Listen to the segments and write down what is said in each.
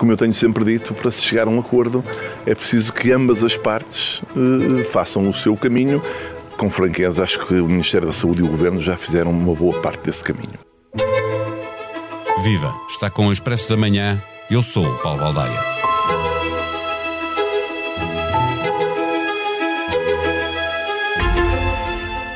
como eu tenho sempre dito, para se chegar a um acordo é preciso que ambas as partes eh, façam o seu caminho. Com franqueza, acho que o Ministério da Saúde e o Governo já fizeram uma boa parte desse caminho. Viva! Está com o Expresso da Manhã. Eu sou o Paulo Baldaia.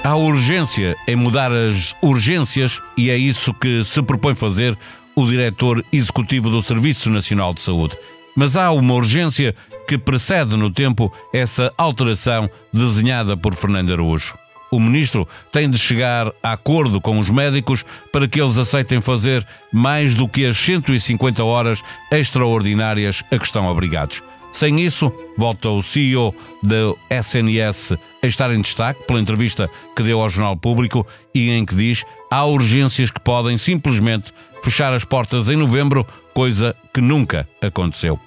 Há urgência em mudar as urgências e é isso que se propõe fazer o diretor executivo do Serviço Nacional de Saúde. Mas há uma urgência que precede no tempo essa alteração desenhada por Fernando Araújo. O ministro tem de chegar a acordo com os médicos para que eles aceitem fazer mais do que as 150 horas extraordinárias a que estão obrigados. Sem isso, volta o CEO da SNS a estar em destaque pela entrevista que deu ao Jornal Público e em que diz há urgências que podem simplesmente fechar as portas em novembro, coisa que nunca aconteceu.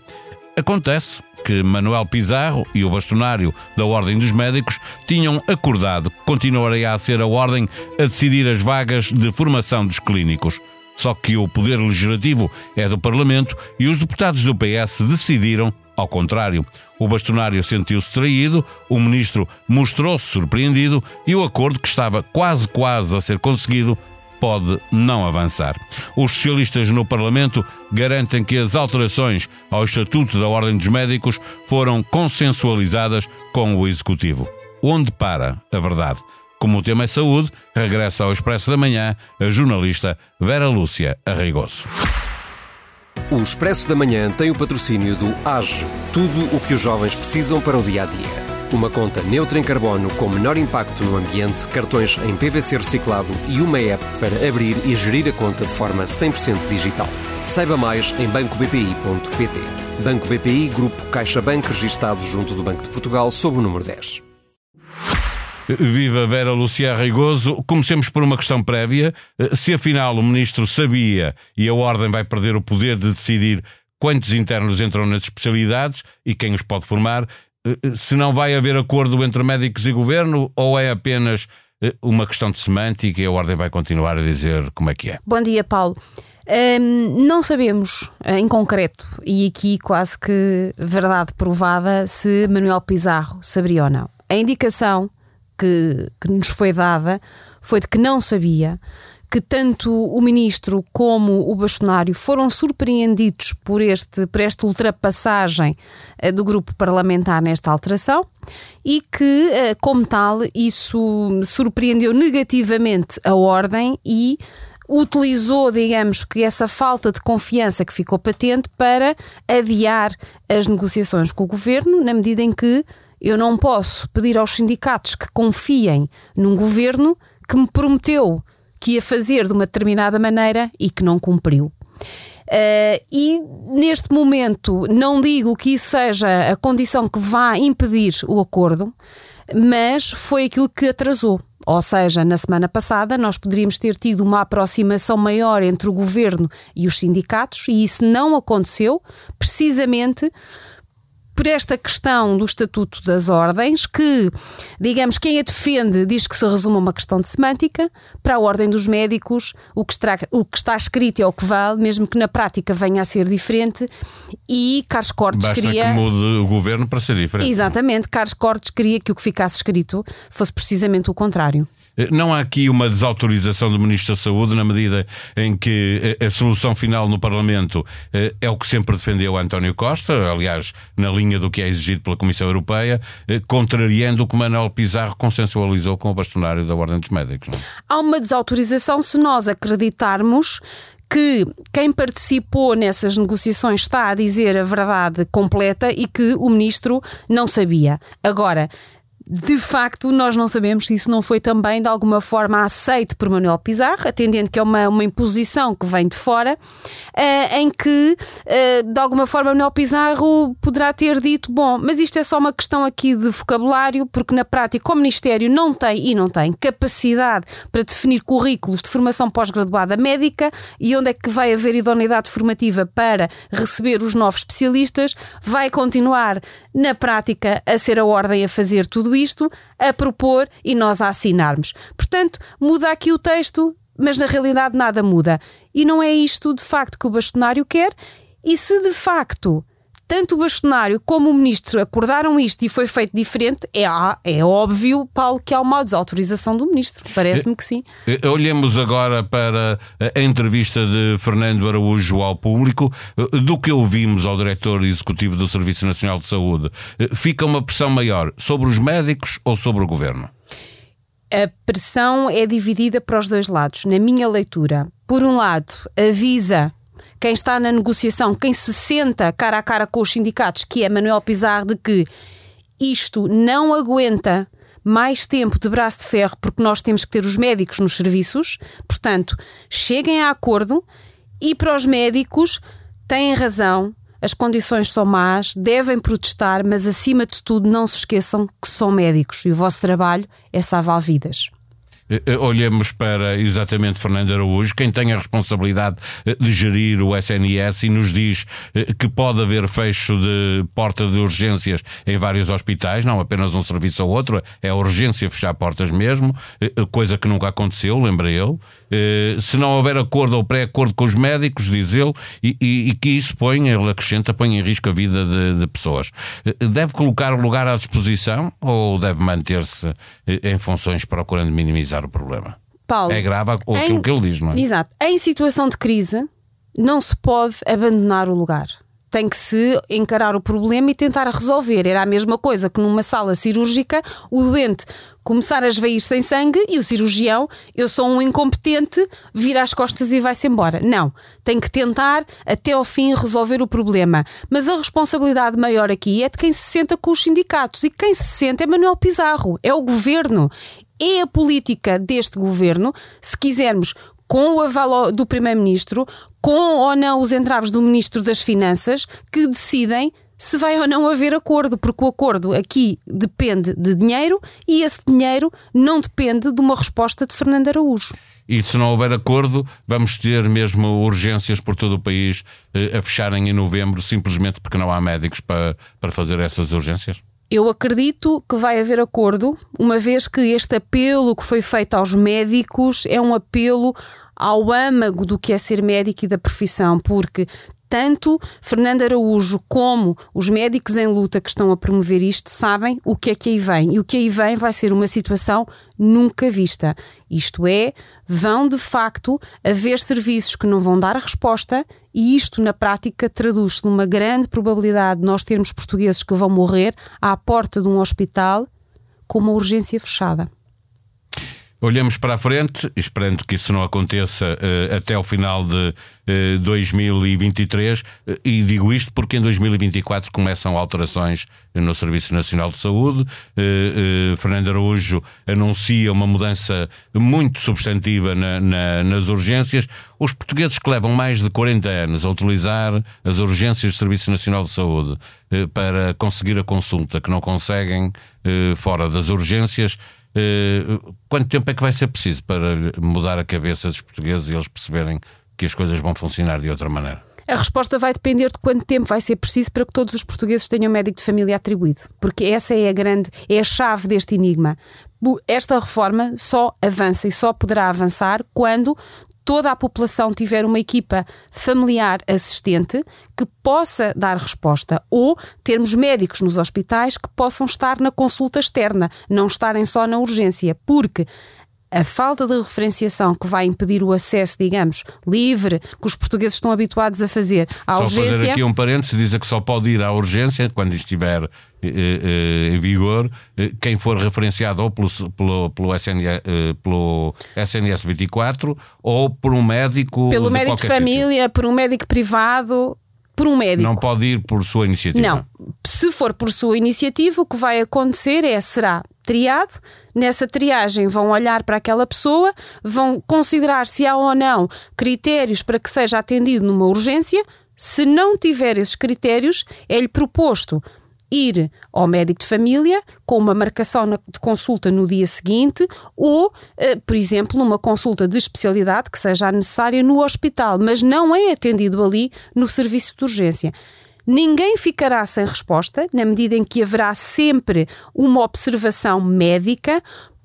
Acontece que Manuel Pizarro e o bastonário da Ordem dos Médicos tinham acordado que continuaria a ser a Ordem a decidir as vagas de formação dos clínicos. Só que o poder legislativo é do Parlamento e os deputados do PS decidiram ao contrário, o bastonário sentiu-se traído, o ministro mostrou-se surpreendido e o acordo que estava quase quase a ser conseguido pode não avançar. Os socialistas no Parlamento garantem que as alterações ao Estatuto da Ordem dos Médicos foram consensualizadas com o Executivo. Onde para a verdade? Como o tema é saúde, regressa ao Expresso da Manhã a jornalista Vera Lúcia Arreigoso. O Expresso da Manhã tem o patrocínio do AGE, tudo o que os jovens precisam para o dia a dia. Uma conta neutra em carbono com menor impacto no ambiente, cartões em PVC reciclado e uma app para abrir e gerir a conta de forma 100% digital. Saiba mais em bancobpi.pt. Banco BPI, Grupo CaixaBank, registado junto do Banco de Portugal, sob o número 10. Viva Vera Lucia Reigoso. Comecemos por uma questão prévia. Se afinal o ministro sabia e a Ordem vai perder o poder de decidir quantos internos entram nas especialidades e quem os pode formar, se não vai haver acordo entre médicos e governo ou é apenas eh, uma questão de semântica e a Ordem vai continuar a dizer como é que é? Bom dia, Paulo. Um, não sabemos eh, em concreto, e aqui quase que verdade provada, se Manuel Pizarro saberia ou não. A indicação que, que nos foi dada foi de que não sabia, que tanto o ministro como o bastonário foram surpreendidos por, este, por esta ultrapassagem uh, do grupo parlamentar nesta alteração e que, uh, como tal, isso surpreendeu negativamente a ordem e utilizou, digamos que essa falta de confiança que ficou patente para adiar as negociações com o governo, na medida em que eu não posso pedir aos sindicatos que confiem num governo que me prometeu que ia fazer de uma determinada maneira e que não cumpriu. Uh, e neste momento não digo que isso seja a condição que vá impedir o acordo, mas foi aquilo que atrasou. Ou seja, na semana passada nós poderíamos ter tido uma aproximação maior entre o governo e os sindicatos, e isso não aconteceu, precisamente por esta questão do Estatuto das Ordens, que, digamos, quem a defende diz que se resume a uma questão de semântica, para a Ordem dos Médicos, o que, está, o que está escrito é o que vale, mesmo que na prática venha a ser diferente, e Carlos Cortes Basta queria. que mude o governo para ser diferente. Exatamente, Carlos Cortes queria que o que ficasse escrito fosse precisamente o contrário. Eh, não há aqui uma desautorização do Ministro da Saúde na medida em que eh, a solução final no Parlamento eh, é o que sempre defendeu António Costa, aliás, na linha do que é exigido pela Comissão Europeia, contrariando o que Manuel Pizarro consensualizou com o bastonário da Ordem dos Médicos. Não? É? Há uma desautorização se nós acreditarmos que quem participou nessas negociações está a dizer a verdade completa e que o ministro não sabia. Agora, de facto, nós não sabemos se isso não foi também de alguma forma aceito por Manuel Pizarro, atendendo que é uma, uma imposição que vem de fora, uh, em que, uh, de alguma forma, Manuel Pizarro poderá ter dito: bom, mas isto é só uma questão aqui de vocabulário, porque na prática o Ministério não tem e não tem capacidade para definir currículos de formação pós-graduada médica e onde é que vai haver idoneidade formativa para receber os novos especialistas, vai continuar na prática a ser a ordem a fazer tudo isto, a propor e nós a assinarmos. Portanto, muda aqui o texto, mas na realidade nada muda. E não é isto de facto que o bastonário quer. E se de facto tanto o bastonário como o ministro acordaram isto e foi feito diferente, é, é óbvio, Paulo, que há uma desautorização do ministro. Parece-me que sim. Eh, eh, olhemos agora para a entrevista de Fernando Araújo ao público. Eh, do que ouvimos ao diretor executivo do Serviço Nacional de Saúde, fica uma pressão maior sobre os médicos ou sobre o governo? A pressão é dividida para os dois lados. Na minha leitura, por um lado, avisa quem está na negociação, quem se senta cara a cara com os sindicatos, que é Manuel Pizarro, de que isto não aguenta mais tempo de braço de ferro, porque nós temos que ter os médicos nos serviços. Portanto, cheguem a acordo e para os médicos têm razão. As condições são más, devem protestar, mas acima de tudo não se esqueçam que são médicos e o vosso trabalho é salvar vidas. Eh, eh, olhemos para exatamente Fernando Araújo, quem tem a responsabilidade eh, de gerir o SNS e nos diz que pode haver fecho de porta de urgências em vários hospitais, não apenas um serviço ou outro, é urgência fechar portas mesmo, coisa que nunca aconteceu, lembra ele. Se não houver acordo ou pré-acordo com os médicos, diz ele, e, e, e, que isso põe, ele acrescenta, põe em risco a vida de, de pessoas. Deve colocar o lugar à disposição ou deve manter-se em funções procurando minimizar? o problema. Paulo, é grave aquilo que ele diz, não é? Exato. Em situação de crise, não se pode abandonar o lugar. Tem que se encarar o problema e tentar resolver. Era a mesma coisa que numa sala cirúrgica o doente começar a esvair sem sangue e o cirurgião, eu sou um incompetente, vira as costas e vai-se embora. Não. Tem que tentar até ao fim resolver o problema. Mas a responsabilidade maior aqui é de quem se senta com os sindicatos. E quem se senta é Manuel Pizarro, é o governo é a política deste governo, se quisermos, com o aval do Primeiro-Ministro, com ou não os entraves do Ministro das Finanças, que decidem se vai ou não haver acordo, porque o acordo aqui depende de dinheiro e esse dinheiro não depende de uma resposta de Fernando Araújo. E se não houver acordo, vamos ter mesmo urgências por todo o país eh, a fecharem em novembro, simplesmente porque não há médicos para, para fazer essas urgências? Eu acredito que vai haver acordo, uma vez que este apelo que foi feito aos médicos é um apelo ao âmago do que é ser médico e da profissão, porque tanto Fernando Araújo como os médicos em luta que estão a promover isto sabem o que é que aí vem. E o que aí vem vai ser uma situação nunca vista. Isto é, vão de facto haver serviços que não vão dar a resposta, e isto na prática traduz-se numa grande probabilidade de nós termos portugueses que vão morrer à porta de um hospital com uma urgência fechada. Olhamos para a frente, esperando que isso não aconteça uh, até ao final de uh, 2023, uh, e digo isto porque em 2024 começam alterações no Serviço Nacional de Saúde. Eh, Fernando Araújo anuncia uma mudança muito substantiva na, na, nas urgências. Os portugueses que levam mais de 40 anos a utilizar as urgências do Serviço Nacional de Saúde para conseguir a consulta, que não conseguem fora das urgências, eh, quanto tempo é que vai ser preciso para mudar a cabeça dos portugueses e eles perceberem que as coisas vão funcionar de outra maneira? A resposta vai depender de quanto tempo vai ser preciso para que todos os portugueses tenham médico de família atribuído, porque essa é a grande, é a chave deste enigma. Esta reforma só avança e só poderá avançar quando toda a população tiver uma equipa familiar assistente que possa dar resposta ou termos médicos nos hospitais que possam estar na consulta externa, não estarem só na urgência, porque a falta de referenciação que vai impedir o acesso, digamos, livre, que os portugueses estão habituados a fazer à só urgência. fazer aqui um parênteses, diz que só pode ir à urgência quando estiver eh, eh, em vigor eh, quem for referenciado ou pelo, pelo, pelo, SNS, pelo SNS 24 ou por um médico. Pelo médico de família, sítio. por um médico privado por um médico. Não pode ir por sua iniciativa. Não. Se for por sua iniciativa, o que vai acontecer é será triado. Nessa triagem vão olhar para aquela pessoa, vão considerar se há ou não critérios para que seja atendido numa urgência. Se não tiver esses critérios, é-lhe proposto ir ao médico de família com uma marcação de consulta no dia seguinte ou, eh, por exemplo, numa consulta de especialidade que seja necessária no hospital, mas não é atendido ali no serviço de urgência. Ninguém ficará sem resposta, na medida em que haverá sempre uma observação médica,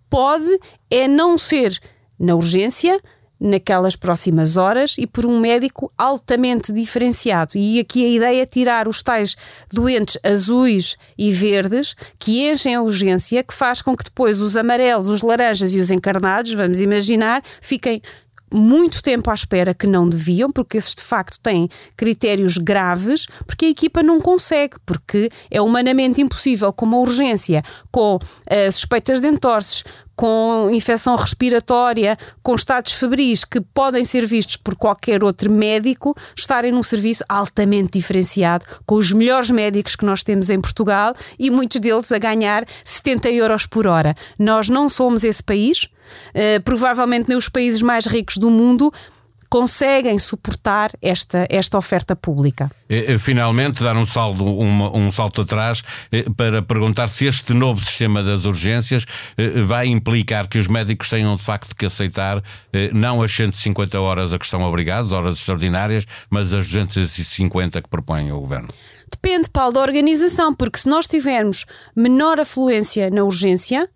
pode é não ser na urgência, naquelas próximas horas e por um médico altamente diferenciado. E aqui a ideia é tirar os tais doentes azuis e verdes que enchem a urgência, que faz com que depois os amarelos, os laranjas e os encarnados, vamos imaginar, fiquem muito tempo à espera que não deviam, porque esses de facto têm critérios graves, porque a equipa não consegue, porque é humanamente impossível, com uma urgência, com uh, suspeitas de entorses, com infecção respiratória, com estados febris que podem ser vistos por qualquer outro médico, estarem num serviço altamente diferenciado, com os melhores médicos que nós temos em Portugal e muitos deles a ganhar 70 euros por hora. Nós não somos esse país. Uh, provavelmente nem os países mais ricos do mundo conseguem suportar esta, esta oferta pública. Finalmente, dar um, saldo, um, um salto atrás eh, para perguntar se este novo sistema das urgências eh, vai implicar que os médicos tenham de facto que aceitar eh, não as 150 horas a que estão obrigados, horas extraordinárias, mas as 250 que propõe o Governo. Depende, Paulo, da organização, porque se nós tivermos menor afluência na urgência,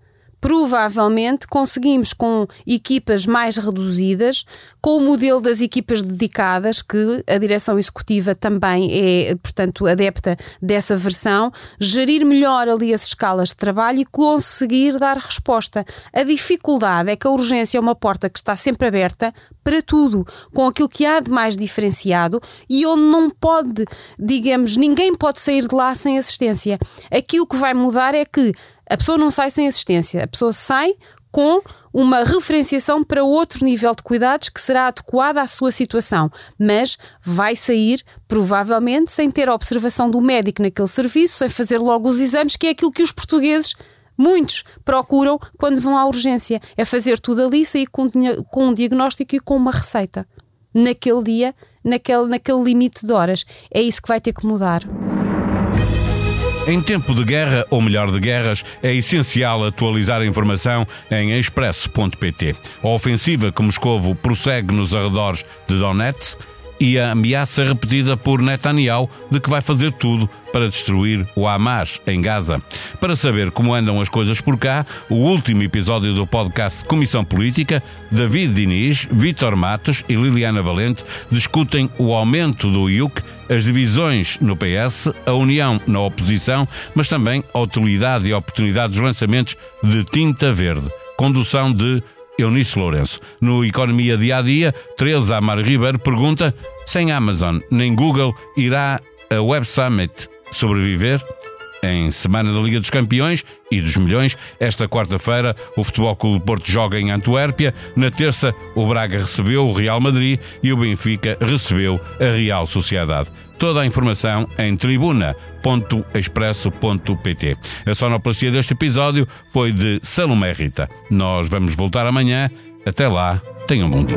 provavelmente conseguimos com equipas mais reduzidas, com o modelo das equipas dedicadas, que a direção executiva também é, portanto, adepta dessa versão, gerir melhor ali as escalas de trabalho e conseguir dar resposta. A dificuldade é que a urgência é uma porta que está sempre aberta para tudo, com aquilo que há de mais diferenciado e onde não pode, digamos, ninguém pode sair de lá sem assistência. Aquilo que vai mudar é que a pessoa não sai sem assistência, a pessoa sai com uma referenciação para outro nível de cuidados que será adequada à sua situação, mas vai sair provavelmente sem ter a observação do médico naquele serviço, sem fazer logo os exames, que é aquilo que os portugueses Muitos procuram quando vão à urgência. É fazer tudo ali, sair com, com um diagnóstico e com uma receita. Naquele dia, naquele, naquele limite de horas. É isso que vai ter que mudar. Em tempo de guerra, ou melhor de guerras, é essencial atualizar a informação em expresso.pt. A ofensiva que Moscovo prossegue nos arredores de Donetsk e a ameaça repetida por Netanyahu de que vai fazer tudo para destruir o Hamas em Gaza. Para saber como andam as coisas por cá, o último episódio do podcast Comissão Política, David Diniz, Vítor Matos e Liliana Valente discutem o aumento do IUC, as divisões no PS, a união na oposição, mas também a utilidade e oportunidade dos lançamentos de tinta verde. Condução de Eunice Lourenço. No Economia Dia a Dia, Teresa Amaro Ribeiro pergunta: sem Amazon nem Google, irá a Web Summit sobreviver? Em semana da Liga dos Campeões e dos Milhões, esta quarta-feira o Futebol Clube Porto joga em Antuérpia. Na terça, o Braga recebeu o Real Madrid e o Benfica recebeu a Real Sociedade. Toda a informação em tribuna.expresso.pt. A sonoplastia deste episódio foi de Salomé Rita. Nós vamos voltar amanhã. Até lá, tenham um bom dia.